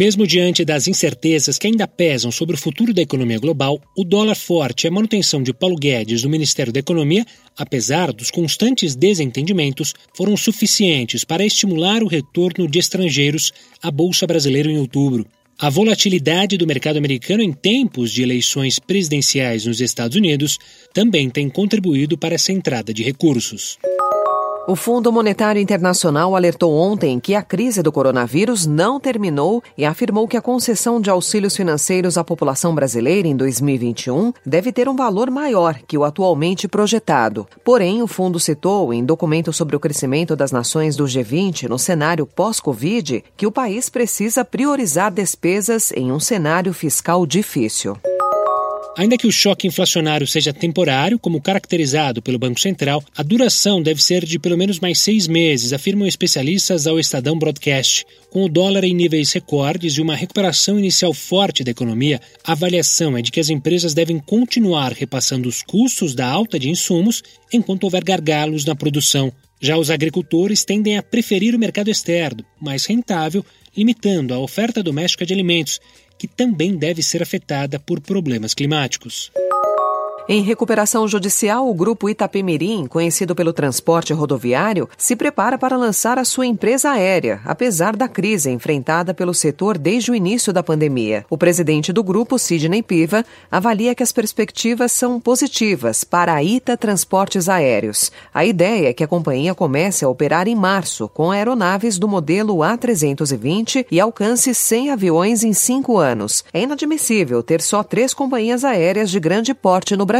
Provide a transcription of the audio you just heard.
Mesmo diante das incertezas que ainda pesam sobre o futuro da economia global, o dólar forte e a manutenção de Paulo Guedes no Ministério da Economia, apesar dos constantes desentendimentos, foram suficientes para estimular o retorno de estrangeiros à Bolsa Brasileira em outubro. A volatilidade do mercado americano em tempos de eleições presidenciais nos Estados Unidos também tem contribuído para essa entrada de recursos. O Fundo Monetário Internacional alertou ontem que a crise do coronavírus não terminou e afirmou que a concessão de auxílios financeiros à população brasileira em 2021 deve ter um valor maior que o atualmente projetado. Porém, o fundo citou, em documento sobre o crescimento das nações do G20 no cenário pós-Covid, que o país precisa priorizar despesas em um cenário fiscal difícil. Ainda que o choque inflacionário seja temporário, como caracterizado pelo Banco Central, a duração deve ser de pelo menos mais seis meses, afirmam especialistas ao Estadão Broadcast. Com o dólar em níveis recordes e uma recuperação inicial forte da economia, a avaliação é de que as empresas devem continuar repassando os custos da alta de insumos enquanto houver gargalos na produção. Já os agricultores tendem a preferir o mercado externo, mais rentável, limitando a oferta doméstica de alimentos, que também deve ser afetada por problemas climáticos. Em recuperação judicial, o grupo Itapemirim, conhecido pelo transporte rodoviário, se prepara para lançar a sua empresa aérea, apesar da crise enfrentada pelo setor desde o início da pandemia. O presidente do grupo, Sidney Piva, avalia que as perspectivas são positivas para a Ita Transportes Aéreos. A ideia é que a companhia comece a operar em março com aeronaves do modelo A320 e alcance 100 aviões em cinco anos. É inadmissível ter só três companhias aéreas de grande porte no Brasil